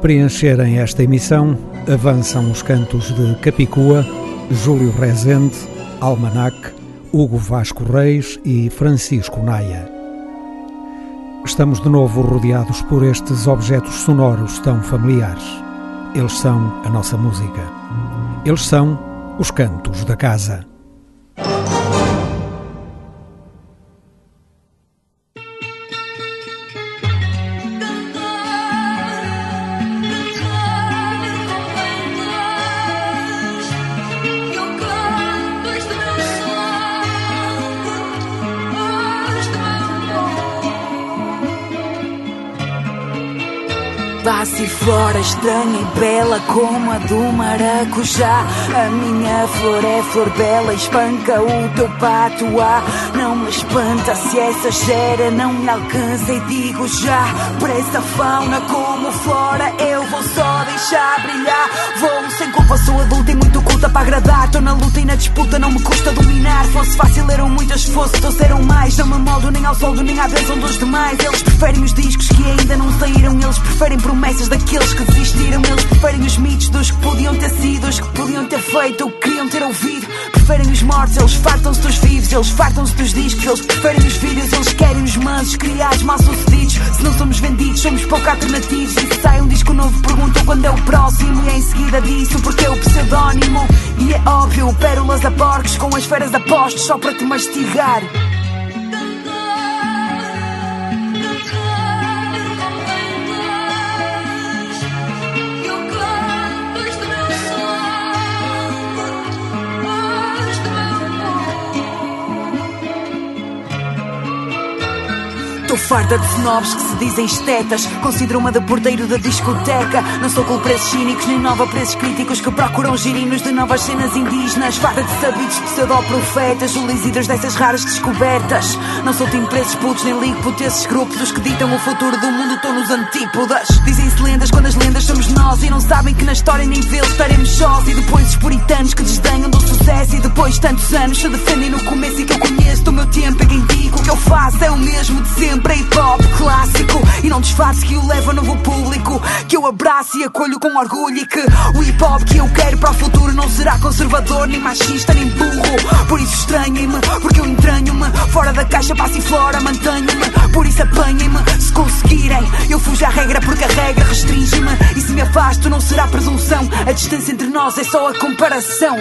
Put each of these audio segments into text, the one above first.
preencherem esta emissão, avançam os cantos de Capicua, Júlio Rezende, Almanac, Hugo Vasco Reis e Francisco Naia. Estamos de novo rodeados por estes objetos sonoros tão familiares. Eles são a nossa música. Eles são os cantos da casa. Flora estranha e bela como a do maracujá. A minha flor é flor bela, espanca o teu patuá. Não me espanta se essa gera não me alcança e digo já. Por essa fauna como flora, eu vou só deixar brilhar. Vou sem culpa, sou adulta e muito culta para agradar. Estou na luta e na disputa, não me custa dominar. Fosse fácil, eram muitas, fosse, trouxeram mais. Não me moldo nem ao soldo, nem à bênção dos demais. Eles preferem os discos que ainda não saíram, eles preferem promessas daqui Aqueles que desistiram, eles preferem os mitos dos que podiam ter sido, os que podiam ter feito, ou que queriam ter ouvido. Preferem os mortos, eles fartam-se dos vivos, eles fartam-se dos discos, eles preferem os vídeos, eles querem os mansos, criados, mal sucedidos. Se não somos vendidos, somos pouco alternativos. E se sai um disco novo, perguntam quando é o próximo. E em seguida disso, porque é o pseudónimo. E é óbvio, pérolas a porcos com as feras a postos, só para te mastigar. Farta de snobs que se dizem estetas. Considero-me de porteiro da discoteca. Não sou com preços cínicos, nem nova preços críticos que procuram girinos de novas cenas indígenas. Farta de sabidos pseudo-profetas, líderes dessas raras descobertas. Não sou time preços putos, nem ligo por esses grupos. Os que ditam o futuro do mundo estão nos antípodas. Dizem-se lendas quando as lendas somos nós. E não sabem que na história nem vê-los estaremos sós. E depois os puritanos que desdenham do sucesso. E depois tantos anos se defendem no começo e que eu conheço do meu tempo. E quem digo o que eu faço é o mesmo de sempre hip hop clássico. E não disfarce que o leva novo público. Que eu abraço e acolho com orgulho. E que o hip hop que eu quero para o futuro Não será conservador, nem machista, nem burro. Por isso estranhem-me, porque eu entranho-me. Fora da caixa, passo e fora, mantenho-me. Por isso apanhem-me, se conseguirem. Eu fujo à regra porque a regra restringe-me. E se me afasto não será presunção. A distância entre nós é só a comparação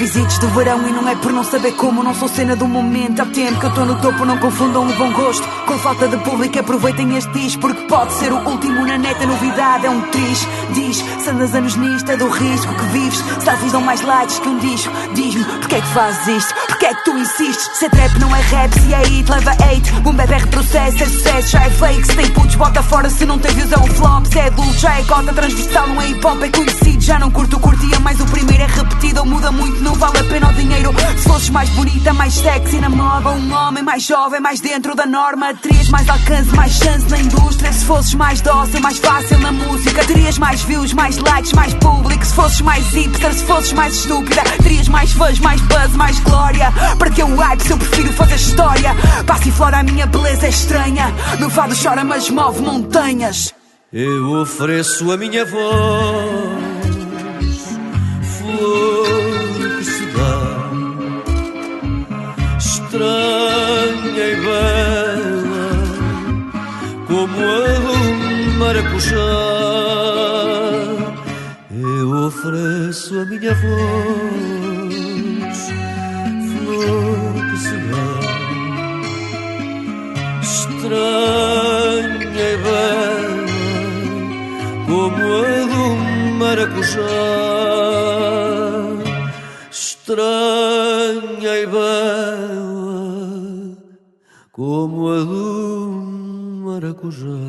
Hits do verão e não é por não saber como. Não sou cena do momento. Há tempo que eu estou no topo, não confundam o bom gosto. Com falta de público, aproveitem este disco. Porque pode ser o último na neta. Novidade é um triz. Diz, se andas anos nisto, é do risco que vives. Selfies dão mais likes que um disco. Diz-me, porquê é que fazes isto? Porquê é que tu insistes? Se é trap, não é rap. Se é hit, leva hate. Boom bap é retrocesso, é sucesso, já é fake. Se tem putos, bota fora. Se não tem views, é um flop. Se é adulto, já é cota transversal. Não é hip hop, é conhecido. Já não curto, curtia, mas o primeiro é repetido ou muda muito não vale a pena o dinheiro. Se fosses mais bonita, mais sexy na moda, um homem mais jovem, mais dentro da norma, terias mais alcance, mais chance na indústria. Se fosses mais dócil, mais fácil na música, terias mais views, mais likes, mais público. Se fosses mais hipster, se fosses mais estúpida, terias mais fãs, mais buzz, mais glória. Para que o hype se eu prefiro fazer história? Passa e flora, a minha beleza é estranha. Meu fado chora, mas move montanhas. Eu ofereço a minha voz, maracujá. Eu ofereço a minha voz, flor que se dá, estranha e bela como a do maracujá. Estranha e bela como a do maracujá.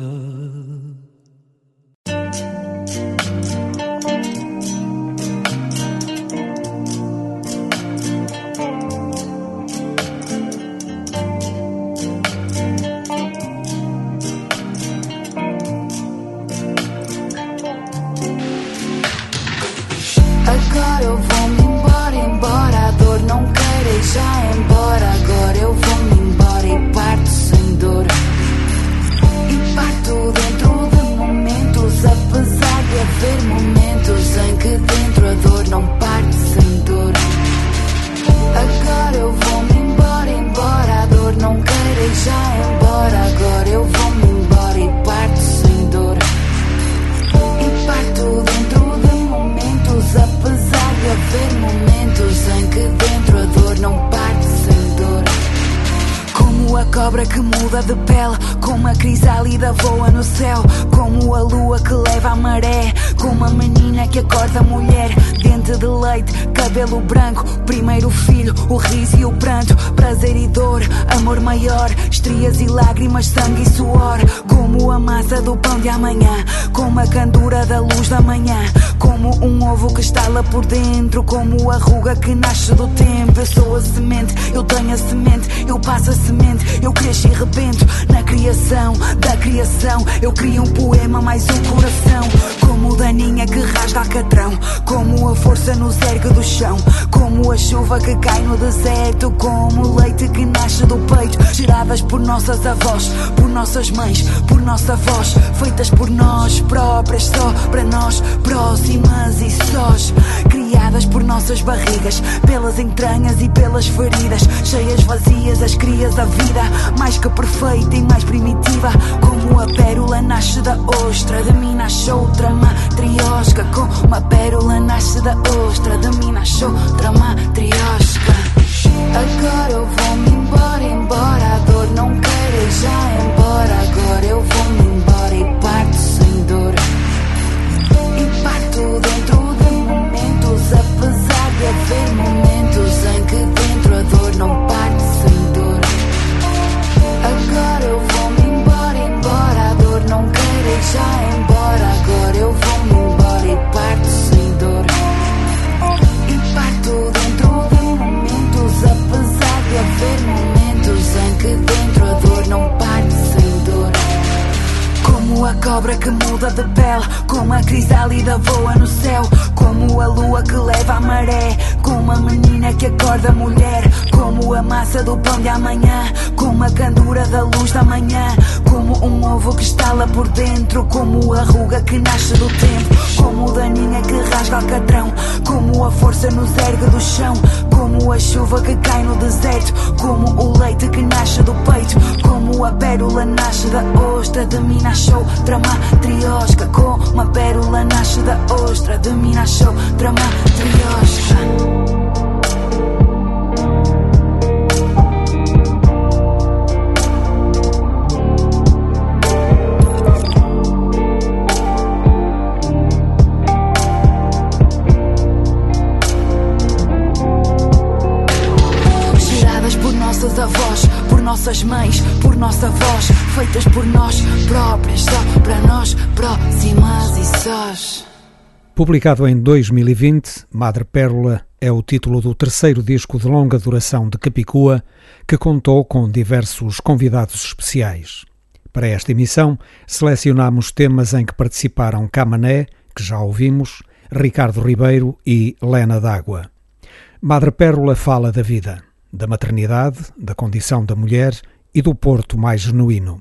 Acorda mulher, dente de leite, cabelo branco, primeiro filho, o riso e o pranto, prazer e dor, amor maior, estrias e lágrimas, sangue e suor, como a massa do pão de amanhã, como a candura da luz da manhã, como um ovo que estala por dentro, como a ruga que nasce do tempo. Eu sou a semente, eu tenho a semente, eu passo a semente, eu cresço e rebento na criação da criação. Eu crio um poema, mais um coração, como daninha que rasga alcatrão, como a força nos ergue do chão, como a chuva que cai no deserto, como o leite que nasce do peito, geradas por nossas avós, por nossas mães, por nossa voz, feitas por nós próprias, só para nós, próximas e sós, criadas por nossas barrigas, pelas entranhas e pelas feridas, cheias vazias, as crias da vida, mais que perfeita e mais primitiva, como a pérola nasce da ostra, de mim nasce outra matriosca, como a pérola nasce da ostra, de mim nasce outra matriosca. Agora eu vou-me embora, embora, a dor não quer ir já embora, agora eu vou-me embora e parto sem dor. Parto dentro de momentos, apesar de haver momentos em que dentro a dor não parte sem dor. Agora eu vou-me embora, embora, a dor não quer ir já embora, agora eu vou-me cobra que muda de pele, como a crisálida voa no céu, como a lua que leva a maré, como a menina que acorda mulher, como a massa do pão de amanhã, como a candura da luz da manhã, como um ovo que estala por dentro, como a ruga que nasce do tempo, como daninha que rasga alcatrão, como a força nos ergue do chão, como a chuva que cai no deserto, como o leite que nasce do peito, como a pérola nasce da ostra, de mim nasce outra matriosca, como a pérola nasce da ostra, de mim nasce outra matriosca. Nossas mães, por nossa voz, feitas por nós próprias, só para nós, próximas e sós. Publicado em 2020, Madre Pérola é o título do terceiro disco de longa duração de Capicua, que contou com diversos convidados especiais. Para esta emissão, selecionamos temas em que participaram Camané, que já ouvimos, Ricardo Ribeiro e Lena D'Água. Madre Pérola fala da vida, da maternidade, da condição da mulher e do porto mais genuíno.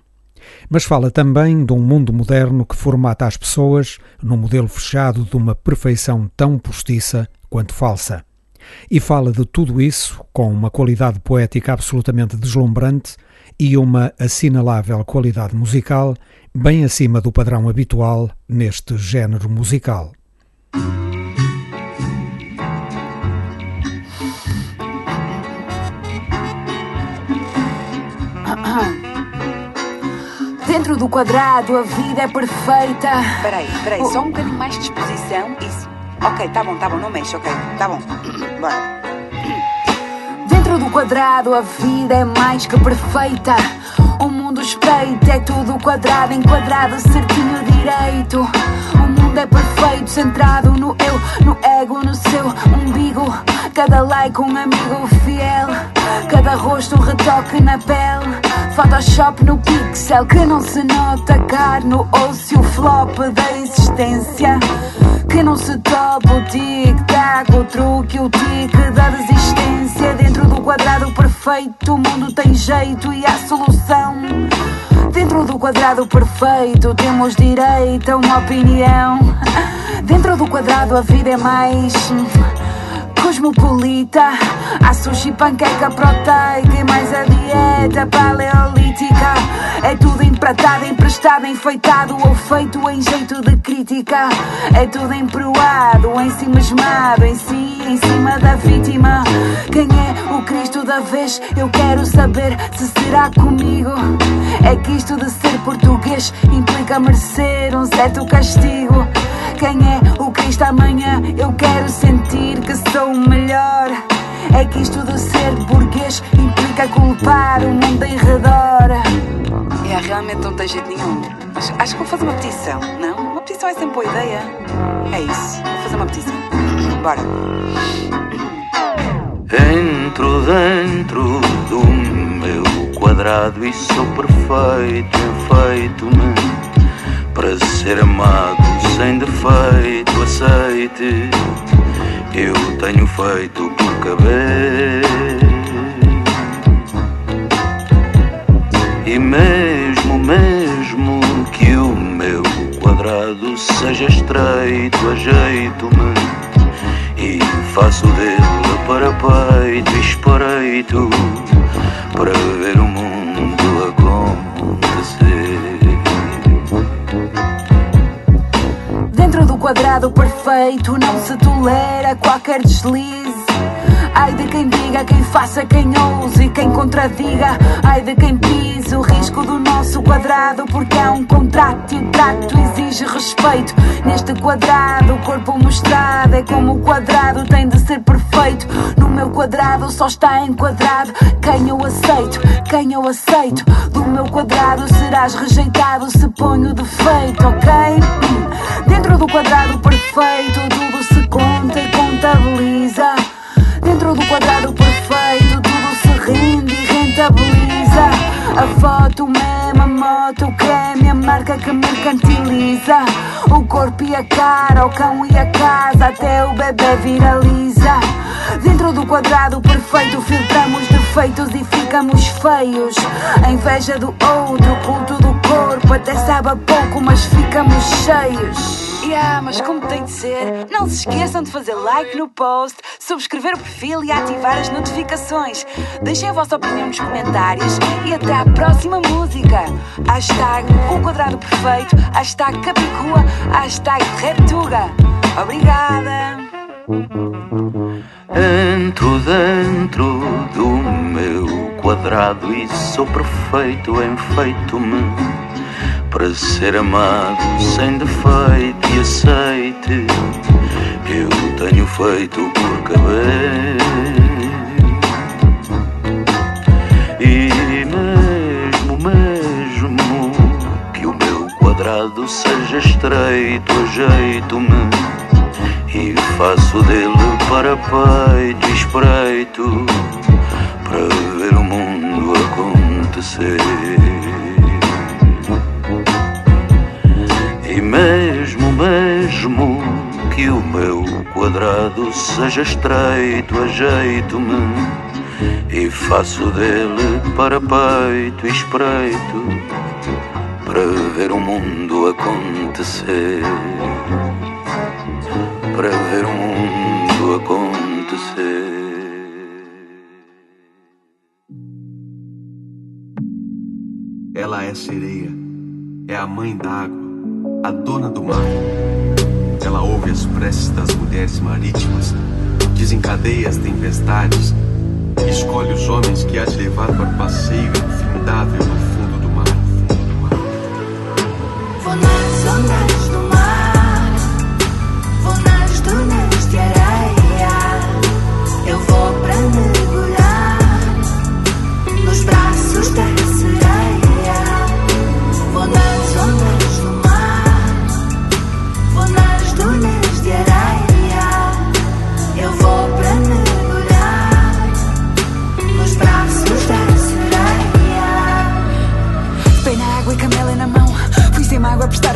Mas fala também de um mundo moderno que formata as pessoas num modelo fechado de uma perfeição tão postiça quanto falsa. E fala de tudo isso com uma qualidade poética absolutamente deslumbrante e uma assinalável qualidade musical bem acima do padrão habitual neste género musical. Dentro do quadrado a vida é perfeita. Peraí, peraí, só um bocadinho mais de disposição. Isso. Ok, tá bom, tá bom, não mexe, ok, tá bom. Bora. Dentro do quadrado a vida é mais que perfeita. O mundo espreita, é tudo quadrado, enquadrado, certinho direito. O mundo é perfeito, centrado no eu, no ego, no seu umbigo. Cada like um amigo fiel, cada rosto um retoque na pele. Photoshop no pixel que não se nota, carne, osso e o flop da existência. Que não se topa o tic-tac, o truque, o tique da resistência. Dentro do quadrado perfeito, o mundo tem jeito e há solução. Dentro do quadrado perfeito, temos direito a uma opinião. Dentro do quadrado, a vida é mais. Cosmopolita, há sushi, panqueca proteica e mais a dieta paleolítica. É tudo empratado, emprestado estado enfeitado ou feito em jeito de crítica. É tudo emproado, em si mesmado, em si, em cima da vítima. Quem é o Cristo da vez? Eu quero saber se será comigo. É que isto de ser português implica merecer um certo castigo. Quem é o Cristo amanhã? Eu quero sentir que sou o melhor. É que isto de ser burguês implica culpar o mundo em redor. É, realmente não tem jeito nenhum. Mas acho que vou fazer uma petição, não? Uma petição é sempre boa ideia. É isso, vou fazer uma petição. Bora. Entro dentro do meu quadrado e sou perfeito, enfeito-me para ser amado sem defeito, aceite. Eu tenho feito por caber. E mesmo, mesmo que o meu quadrado seja estreito, ajeito-me e faço dele para peito e espreito para ver o mundo quadrado perfeito não se tolera qualquer deslize. Ai de quem diga, quem faça, quem ouse, quem contradiga. Ai de quem pise o risco do nosso quadrado, porque há um contrato e o trato exige respeito. Neste quadrado, o corpo mostrado é como o quadrado tem de ser perfeito. No meu quadrado só está enquadrado quem eu aceito, quem eu aceito. Do meu quadrado serás rejeitado se ponho defeito, ok? Dentro do quadrado perfeito, tudo se conta e contabiliza. Dentro do quadrado perfeito, tudo se rende e rentabiliza. A foto, o meme, a moto, o creme, a marca que mercantiliza. O corpo e a cara, o cão e a casa, até o bebê viraliza. Dentro do quadrado perfeito, filtramos defeitos e ficamos feios. A inveja do outro, o culto do corpo, até sabe pouco, mas ficamos cheios. Yeah, mas como tem de ser, não se esqueçam de fazer like no post, subscrever o perfil e ativar as notificações. Deixem a vossa opinião nos comentários e até à próxima música. Hashtag o quadrado perfeito, hashtag capicua, hashtag reptuga. Obrigada! Entro dentro do meu quadrado e sou perfeito, enfeito-me para ser amado sem defeito e aceite. Eu tenho feito por caber. E mesmo, mesmo que o meu quadrado seja estreito, ajeito-me e faço dele para peito espreito para ver o mundo acontecer. E mesmo, mesmo que o meu quadrado seja estreito, ajeito-me e faço dele para peito e espreito para ver o mundo acontecer. Para ver o mundo acontecer. Ela é sereia, é a mãe d'água, a dona do mar. Ela ouve as preces das mulheres marítimas, desencadeia as tempestades, escolhe os homens que há de levar para o passeio infindável no fundo do mar. Fundo do mar.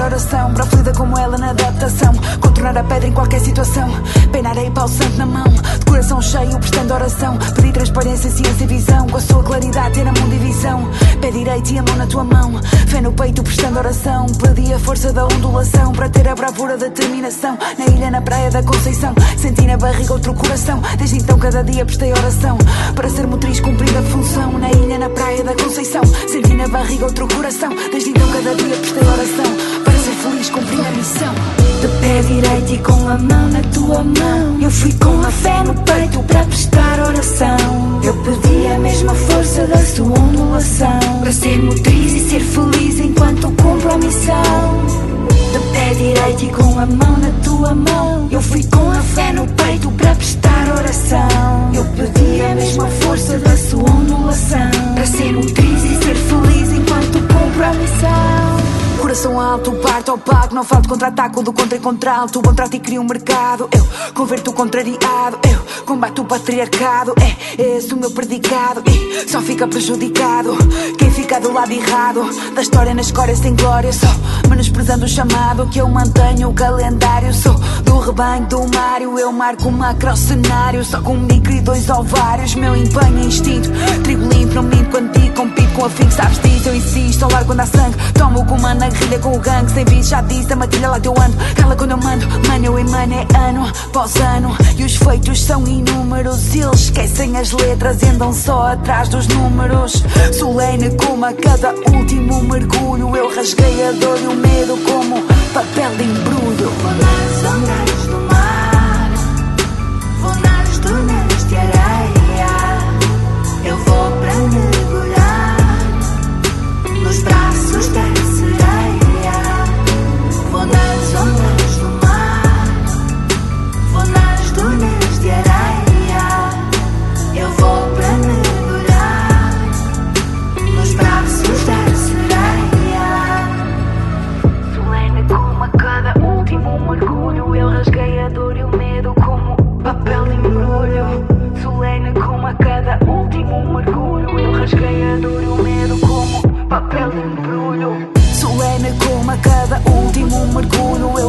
Oração. Para fluida como ela na adaptação. Contornar a pedra em qualquer situação. E pau santo na mão. De coração cheio, prestando oração. Pedi transparência, ciência e visão. Com a sua claridade, ter a mão de visão. Pé direito e a mão na tua mão. Fé no peito, prestando oração. Pedi a força da ondulação. Para ter a bravura da determinação. Na ilha, na praia da Conceição. Senti na barriga outro coração. Desde então, cada dia prestei oração. Para ser motriz, cumprir a função. Na ilha, na praia da Conceição. Senti na barriga outro coração. Desde então, cada dia prestei oração feliz, a missão. De pé direito e com a mão na tua mão. Eu fui com a fé no peito para prestar oração. Eu pedi a mesma força da sua ondulação. Para ser motriz e ser feliz enquanto cumpro a missão. De pé direito e com a mão na tua mão. Eu fui com a fé no peito para prestar oração. Eu pedi a mesma força da sua ondulação. Para ser nutriz e ser feliz enquanto cumpro a missão. Coração alto, parto ao pago, não falto contra-ataque do contra e contra alto. Contrato e crio um mercado, eu converto o contrariado, eu combato o patriarcado. É esse o meu predicado e só fica prejudicado quem fica do lado errado da história na escória sem glória. Só menosprezando o chamado que eu mantenho o calendário. Sou do rebanho do Mário, eu marco um macro cenário. Só com micro e dois ovários, meu empenho é instinto. Trigo limpo, não minto quando digo, compito com a fim, sabes disso. Eu insisto, ao largo quando há sangue, tomo o comando na guerrilha com o gangue. Sem bicho, já disse, a matilha lá teu ando. Cala quando eu mando, mano, eu emano é ano após ano. E os feitos são inúmeros, eles esquecem as letras andam só atrás dos números. Solene como a cada último mergulho, eu rasguei a dor e o medo como papel de embrulho.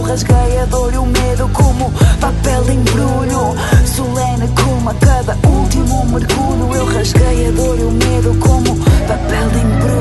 Rasguei a dor e o medo como papel embrulho. Solene como a cada último mergulho. Eu rasguei a dor e o medo como papel embrulho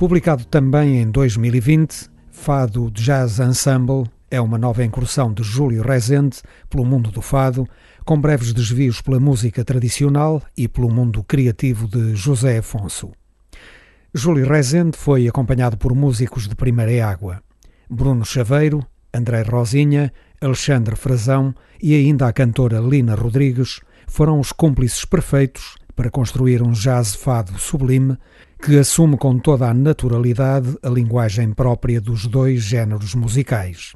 Publicado também em 2020, Fado Jazz Ensemble é uma nova incursão de Júlio Rezende pelo mundo do fado, com breves desvios pela música tradicional e pelo mundo criativo de José Afonso. Júlio Rezende foi acompanhado por músicos de primeira água: Bruno Chaveiro, André Rosinha, Alexandre Frazão e ainda a cantora Lina Rodrigues foram os cúmplices perfeitos para construir um jazz fado sublime que assume com toda a naturalidade a linguagem própria dos dois géneros musicais.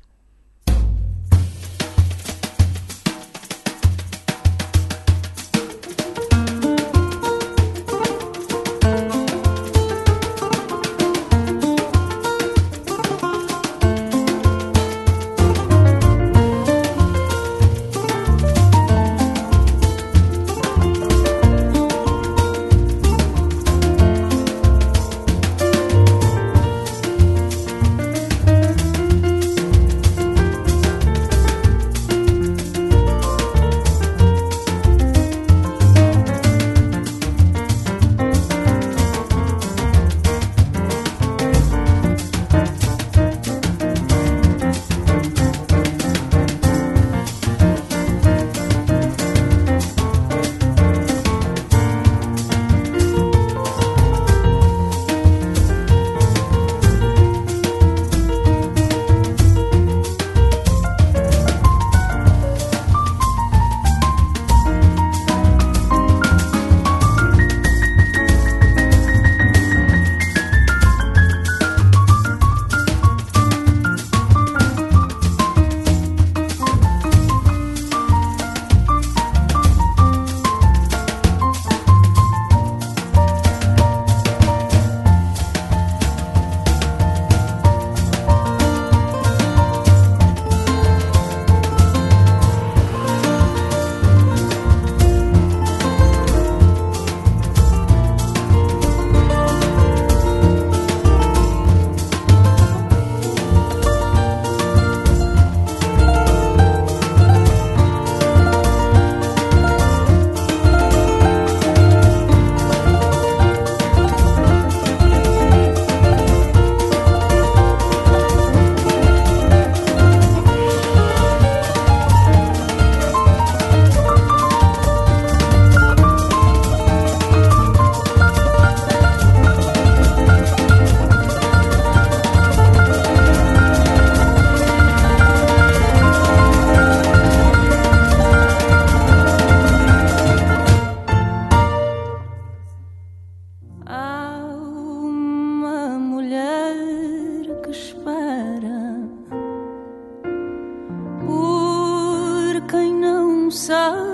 sun.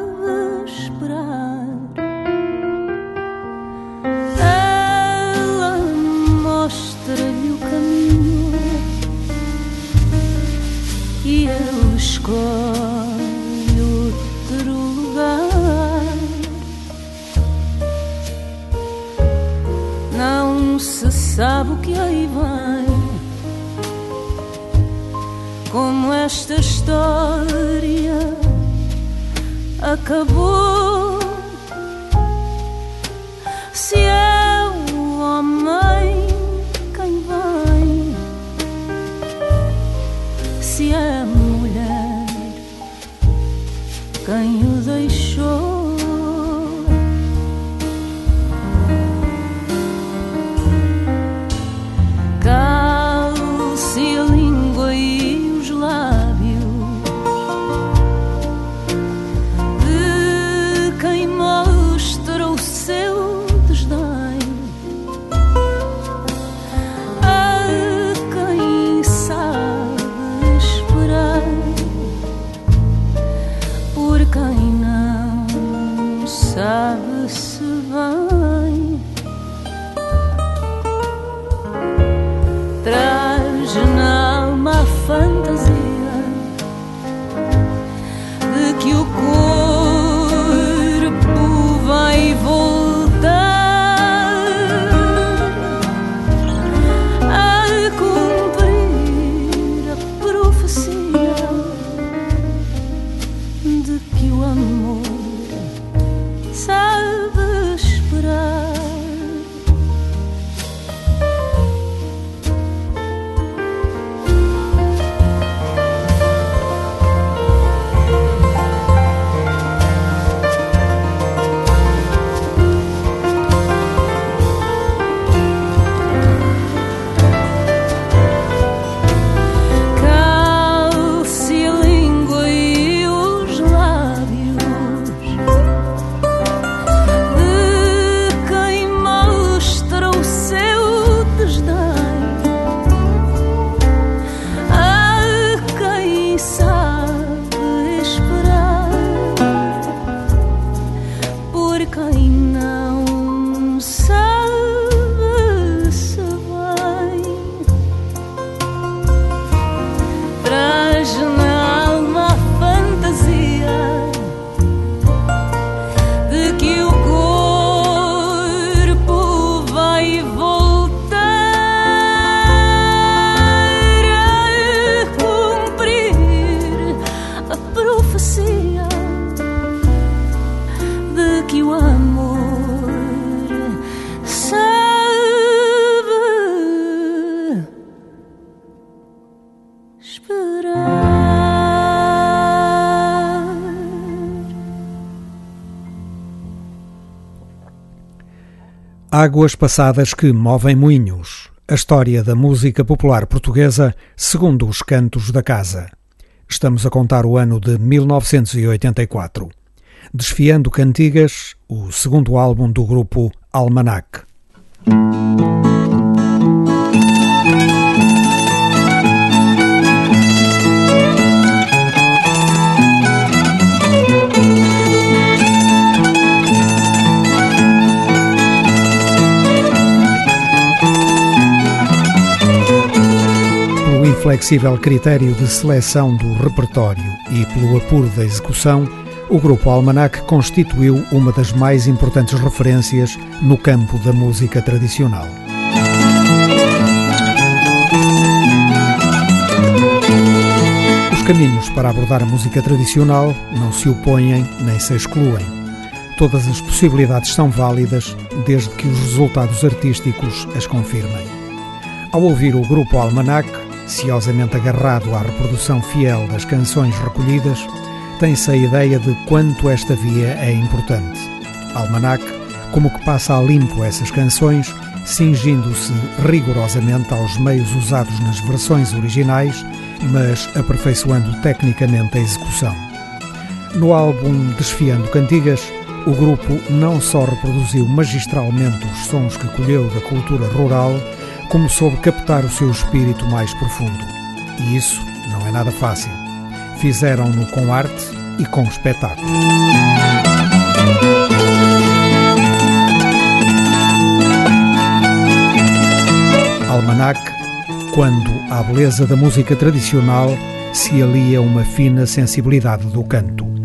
Águas passadas que movem moinhos. A história da música popular portuguesa segundo os cantos da casa. Estamos a contar o ano de 1984. Desfiando Cantigas, o segundo álbum do grupo Almanac. Flexível critério de seleção do repertório e pelo apuro da execução, o Grupo Almanac constituiu uma das mais importantes referências no campo da música tradicional. Os caminhos para abordar a música tradicional não se opõem nem se excluem. Todas as possibilidades são válidas desde que os resultados artísticos as confirmem. Ao ouvir o Grupo Almanac, ciosamente agarrado à reprodução fiel das canções recolhidas, tem-se a ideia de quanto esta via é importante. Almanac, como que passa a limpo essas canções, cingindo-se rigorosamente aos meios usados nas versões originais, mas aperfeiçoando tecnicamente a execução. No álbum Desfiando Cantigas, o grupo não só reproduziu magistralmente os sons que colheu da cultura rural, como soube captar o seu espírito mais profundo. E isso não é nada fácil. Fizeram-no com arte e com espetáculo. Almanac, quando à beleza da música tradicional se alia uma fina sensibilidade do canto.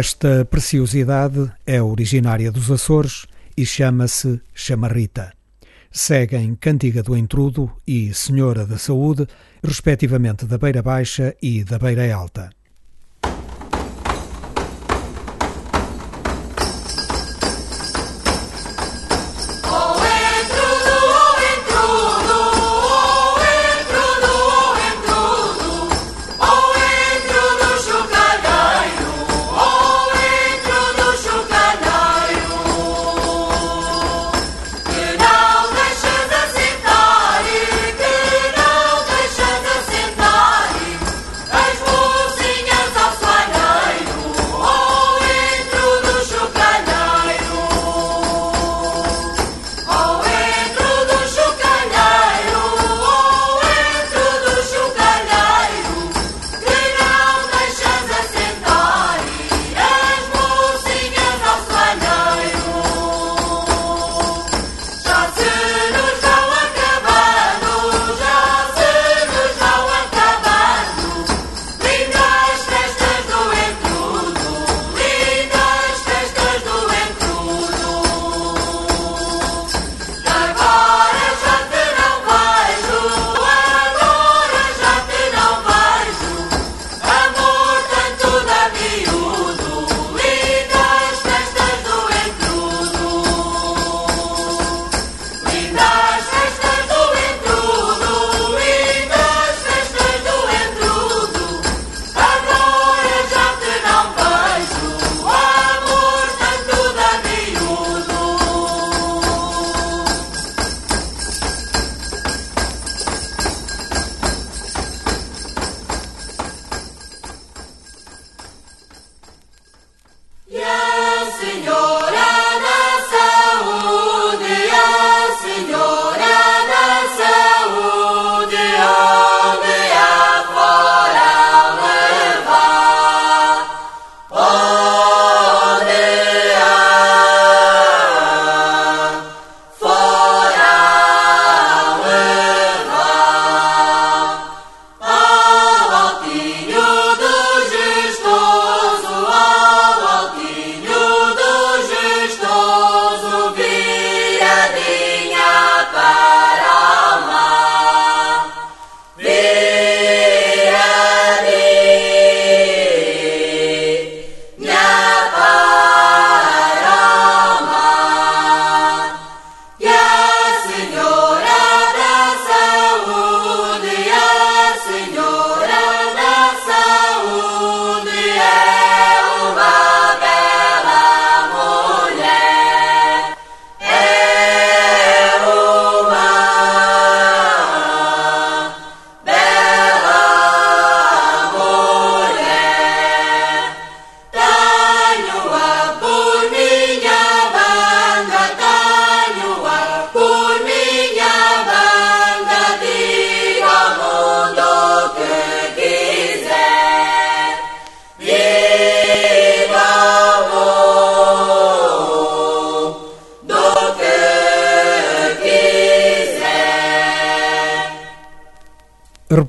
Esta preciosidade é originária dos Açores e chama-se chamarrita. Seguem Cantiga do Intrudo e Senhora da Saúde, respectivamente da Beira Baixa e da Beira Alta.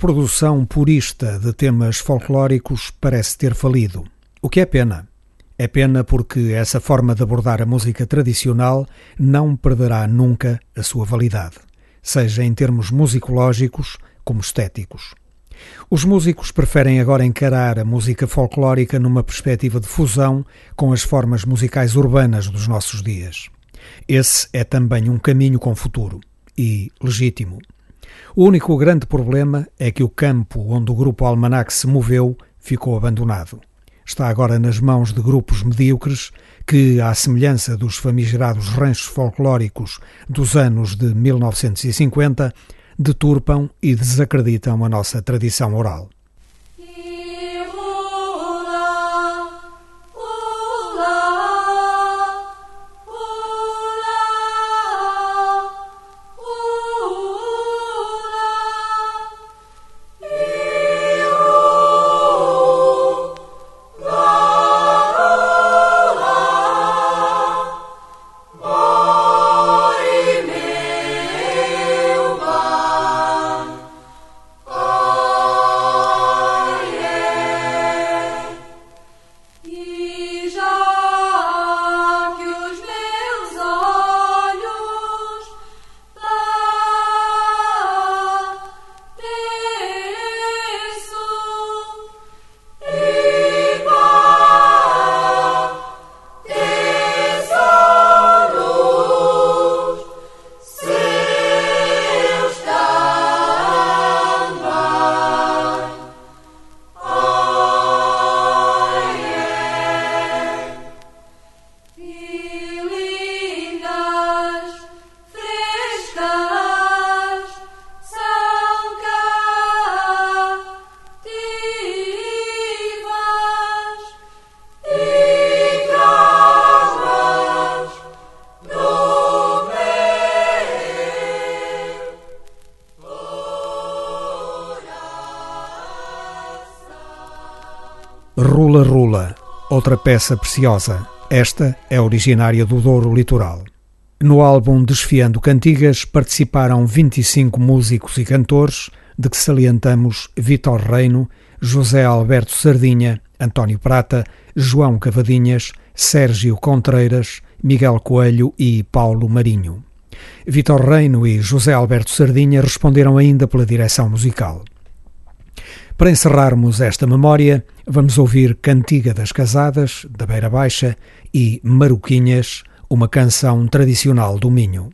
Reprodução purista de temas folclóricos parece ter falido. O que é pena. É pena porque essa forma de abordar a música tradicional não perderá nunca a sua validade, seja em termos musicológicos como estéticos. Os músicos preferem agora encarar a música folclórica numa perspectiva de fusão com as formas musicais urbanas dos nossos dias. Esse é também um caminho com futuro e legítimo. O único grande problema é que o campo onde o grupo Almanac se moveu ficou abandonado. Está agora nas mãos de grupos medíocres que, à semelhança dos famigerados ranchos folclóricos dos anos de 1950, deturpam e desacreditam a nossa tradição oral. Outra peça preciosa. Esta é originária do Douro Litoral. No álbum Desfiando Cantigas participaram 25 músicos e cantores, de que salientamos Vitor Reino, José Alberto Sardinha, António Prata, João Cavadinhas, Sérgio Contreiras, Miguel Coelho e Paulo Marinho. Vitor Reino e José Alberto Sardinha responderam ainda pela direção musical. Para encerrarmos esta memória, vamos ouvir Cantiga das Casadas, da Beira Baixa, e Maruquinhas, uma canção tradicional do Minho.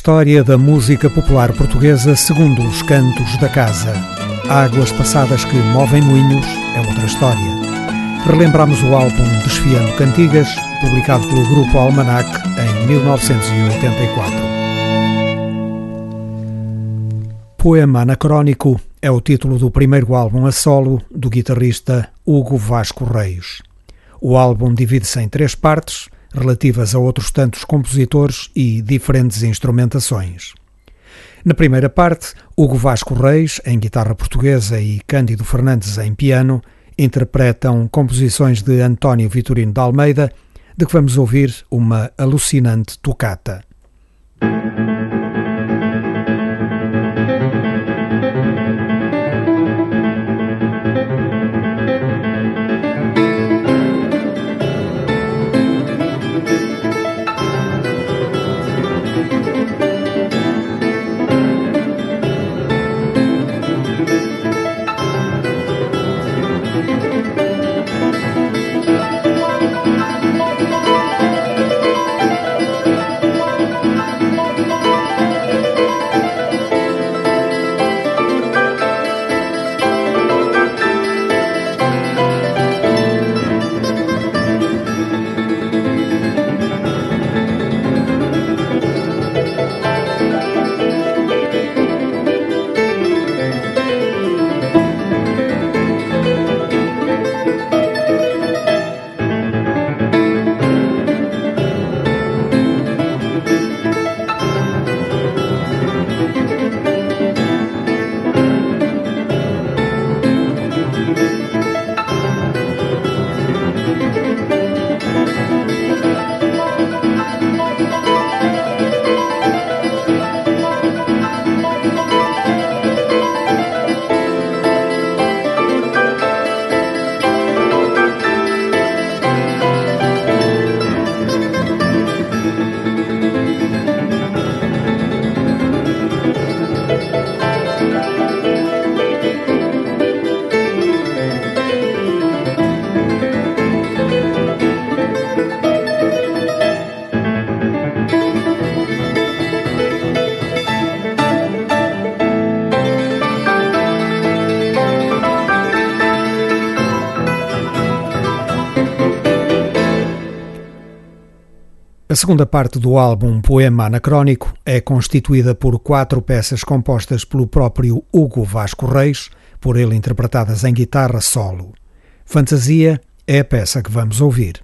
História da música popular portuguesa segundo os cantos da casa. Águas passadas que movem moinhos é outra história. Relembramos o álbum Desfiando Cantigas, publicado pelo grupo Almanac em 1984. Poema Anacrónico é o título do primeiro álbum a solo do guitarrista Hugo Vasco Reis. O álbum divide-se em três partes relativas a outros tantos compositores e diferentes instrumentações. Na primeira parte, Hugo Vasco Reis, em guitarra portuguesa, e Cândido Fernandes, em piano, interpretam composições de António Vitorino de Almeida, de que vamos ouvir uma alucinante tocata. A segunda parte do álbum Poema Anacrónico é constituída por quatro peças compostas pelo próprio Hugo Vasco Reis, por ele interpretadas em guitarra solo. Fantasia é a peça que vamos ouvir.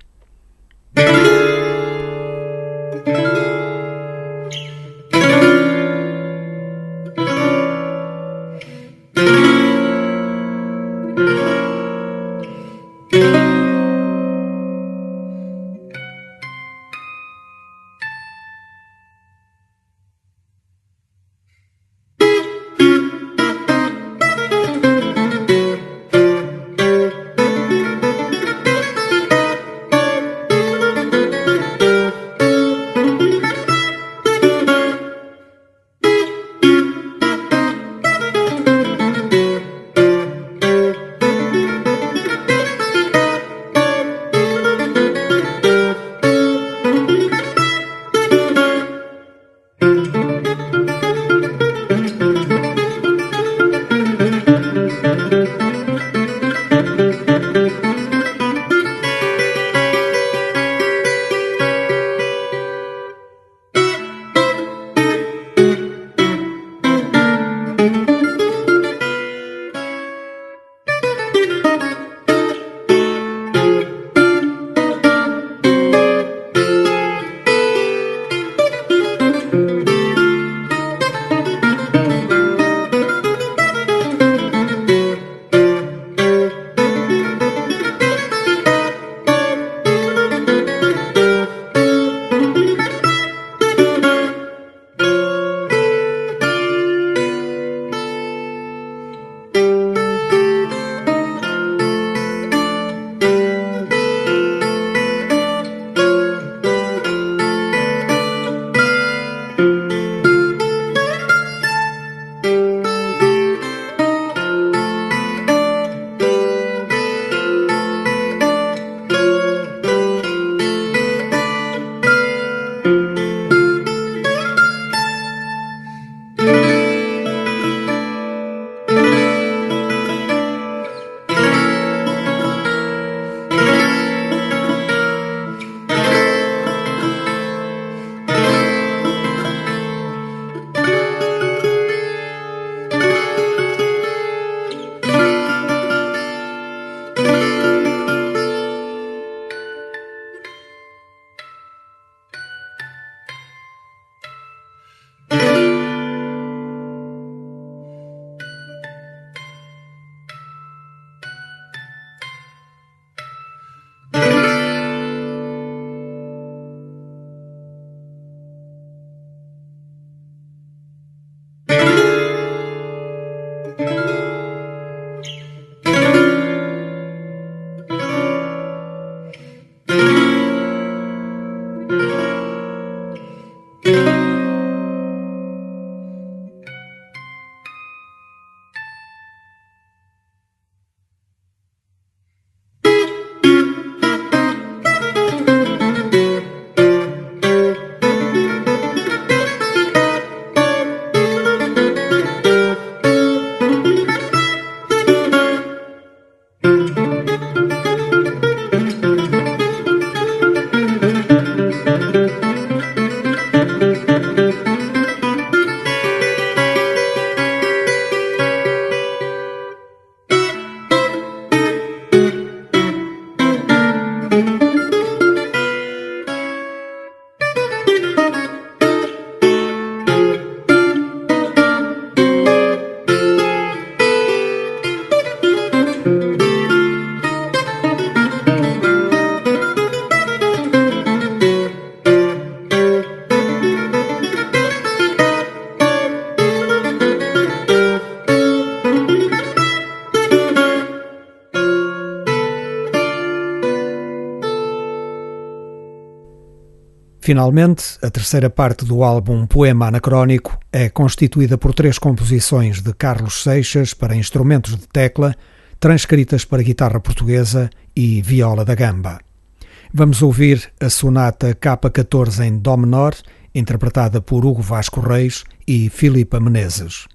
Finalmente, a terceira parte do álbum Poema Anacrónico é constituída por três composições de Carlos Seixas para instrumentos de tecla, transcritas para guitarra portuguesa e viola da gamba. Vamos ouvir a sonata K14 em Dó menor, interpretada por Hugo Vasco Reis e Filipa Menezes.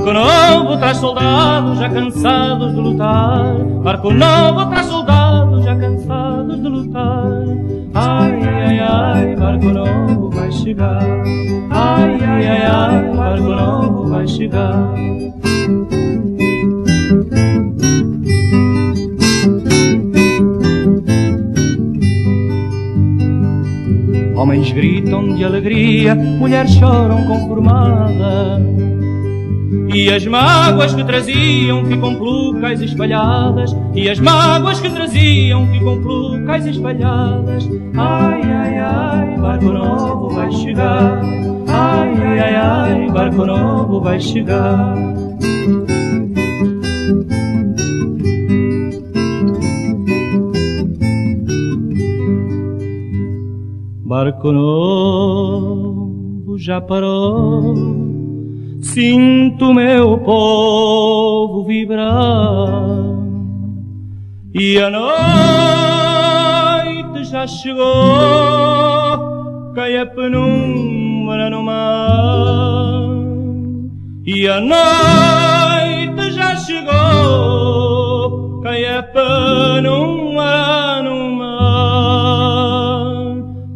Barco novo traz soldados já cansados de lutar. Barco novo traz soldados já cansados de lutar. Ai, ai, ai, barco novo vai chegar. Ai, ai, ai, ai, barco novo vai chegar. Homens gritam de alegria, mulheres choram conformadas. E as mágoas que traziam ficam pelucas espalhadas. E as mágoas que traziam ficam pelucas espalhadas. Ai, ai, ai, barco novo vai chegar. Ai, ai, ai, barco novo vai chegar. Barco novo já parou, sinto meu povo vibrar. E a noite já chegou, cai a penumbra no mar. E a noite já chegou, cai a penumbra no mar.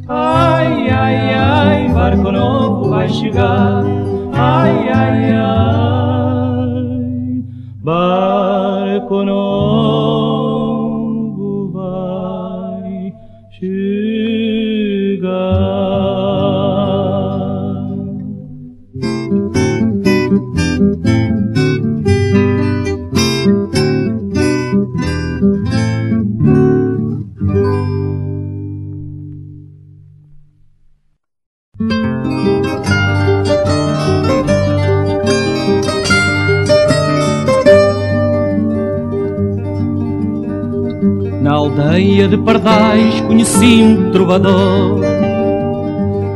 Ai, ai, ai, barco novo vai chegar. Ai, ai, ai, barco novo de Pardais conheci um trovador.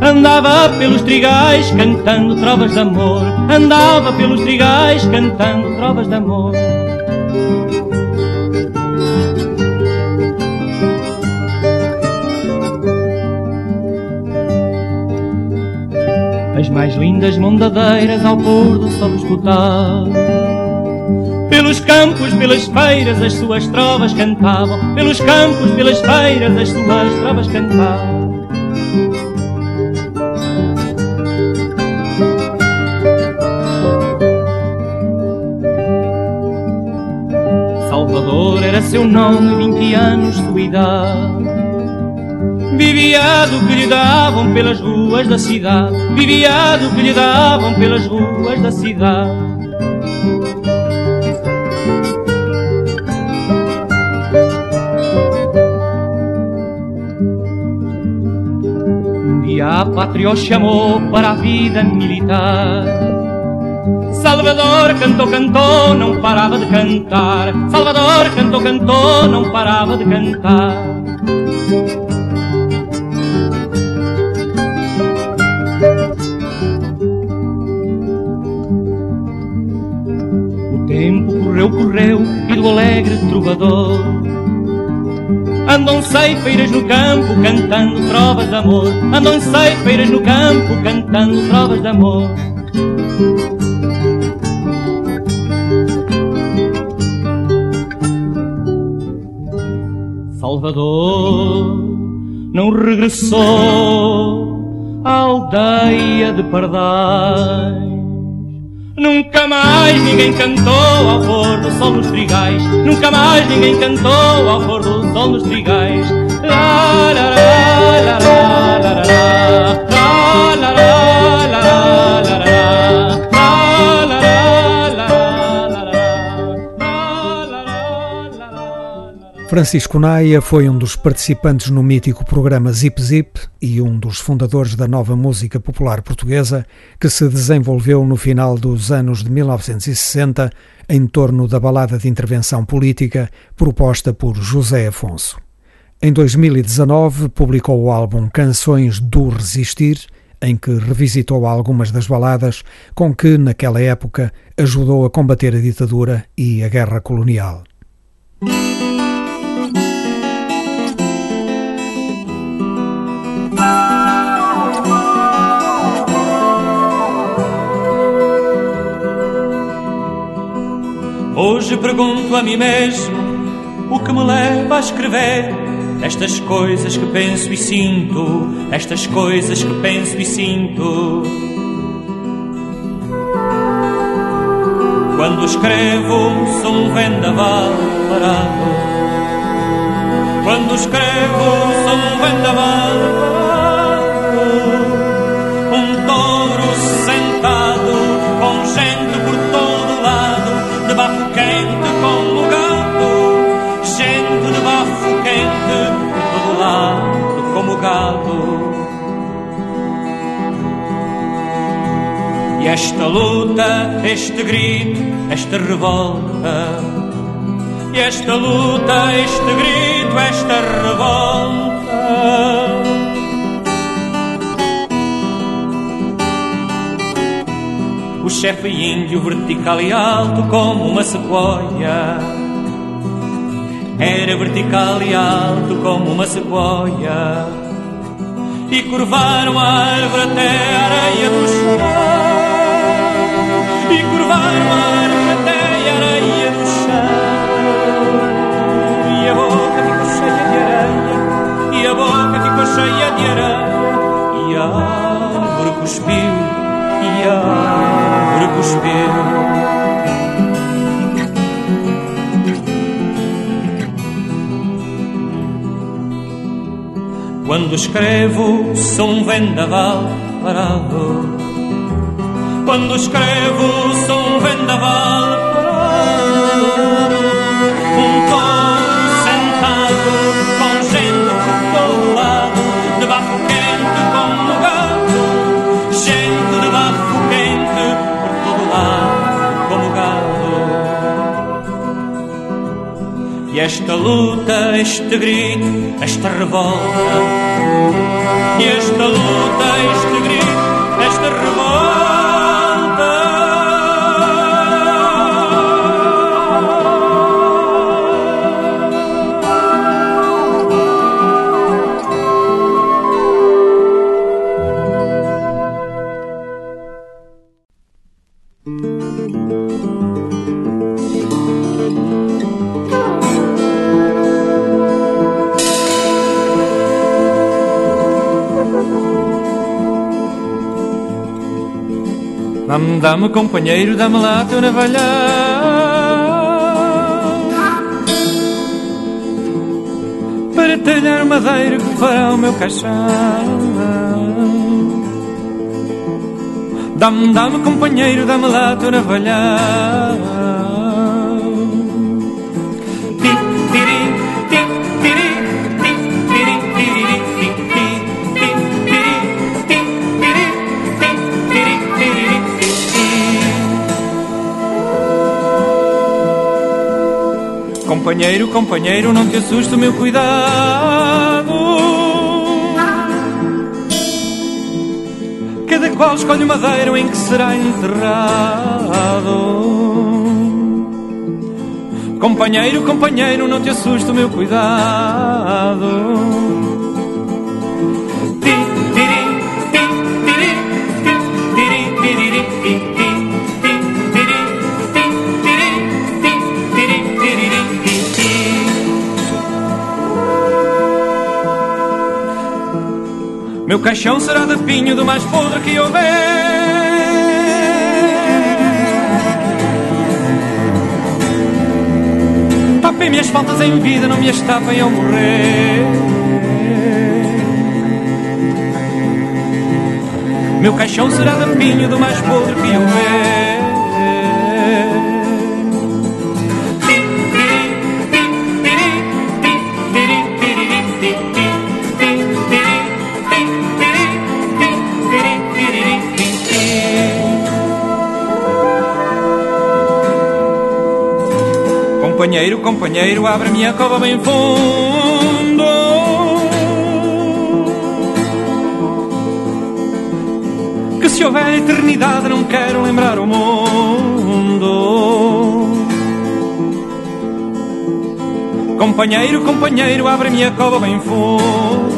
Andava pelos trigais cantando trovas de amor. Andava pelos trigais cantando trovas de amor. As mais lindas mondadeiras ao pôr do sol escutar pelos campos, pelas feiras, as suas trovas cantavam. Pelos campos, pelas feiras, as suas trovas cantavam. Salvador era seu nome, vinte anos sua idade. Vivia do que lhe davam pelas ruas da cidade. Vivia do que lhe davam pelas ruas da cidade. Dia a pátria o chamou para a vida militar. Salvador cantou, cantou, não parava de cantar. Salvador cantou, cantou, não parava de cantar. O tempo correu, correu, e do alegre trovador ceifeiras no campo cantando trovas de amor. Andam ceifeiras no campo cantando trovas de amor. Salvador não regressou à aldeia de Pardais. Nunca mais ninguém cantou ao pôr do sol nos trigais. Nunca mais ninguém cantou ao pôr do sol nos trigais. La, la, la, la, la, la, la, Francisco Naia foi um dos participantes no mítico programa Zip Zip e um dos fundadores da nova música popular portuguesa que se desenvolveu no final dos anos de 1960 em torno da balada de intervenção política proposta por José Afonso. Em 2019 publicou o álbum Canções do Resistir, em que revisitou algumas das baladas com que, naquela época, ajudou a combater a ditadura e a guerra colonial. Hoje pergunto a mim mesmo o que me leva a escrever estas coisas que penso e sinto, estas coisas que penso e sinto. Quando escrevo, sou um vendaval parado. Quando escrevo, sou um esta luta, este grito, esta revolta. E esta luta, este grito, esta revolta. O chefe índio vertical e alto como uma sequoia. Era vertical e alto como uma sequoia. E curvaram a árvore até a areia do chão e curvaram a árvore até a areia do chão. E a boca ficou cheia de areia, e a boca ficou cheia de areia, e a árvore cuspiu, e a árvore cuspiu. Quando escrevo, sou um vendaval parado quando escrevo sou um vendaval um touro sentado com gente por todo lado, de bafo quente como gado, gente de bafo quente por todo lado como gado. E esta luta, este grito, esta revolta, e esta luta, este grito, Dá-me, companheiro, dá-me lá teu navalhão Para talhar madeira que fará o meu caixão. Dá-me, dá-me companheiro, dá-me lá teu navalhão Companheiro, companheiro, não te assuste meu cuidado. Cada qual escolhe o madeiro em que será enterrado. Companheiro, companheiro, não te assuste o Meu caixão será de pinho do mais podre que houver. Tapem minhas faltas em vida, não me estavam ao morrer. Meu caixão será de pinho do mais podre que houver. Companheiro, companheiro, abre-me a cova bem fundo. Que se houver eternidade, não quero lembrar o mundo. Companheiro, companheiro, abre-me a cova bem fundo.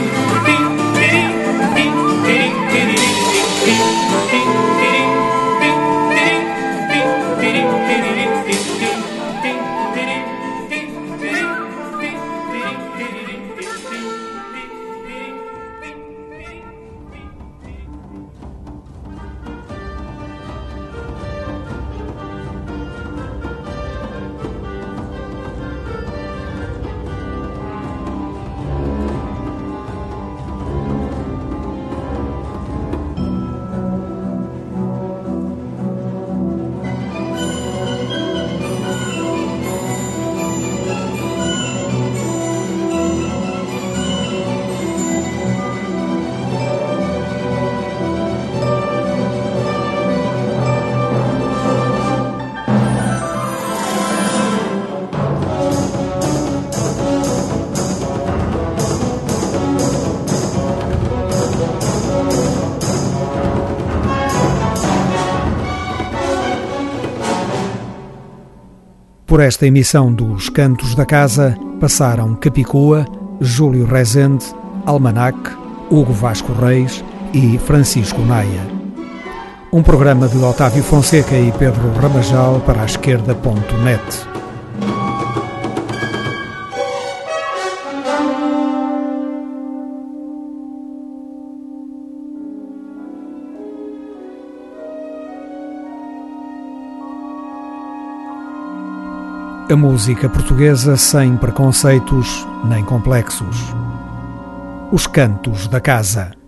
Por esta emissão dos Cantos da Casa passaram Capicua, Júlio Rezende, Almanac, Hugo Vasco Reis e Francisco Naia. Um programa de Otávio Fonseca e Pedro Ramajal para a esquerda.net. a música portuguesa sem preconceitos nem complexos. Os Cantos da Casa.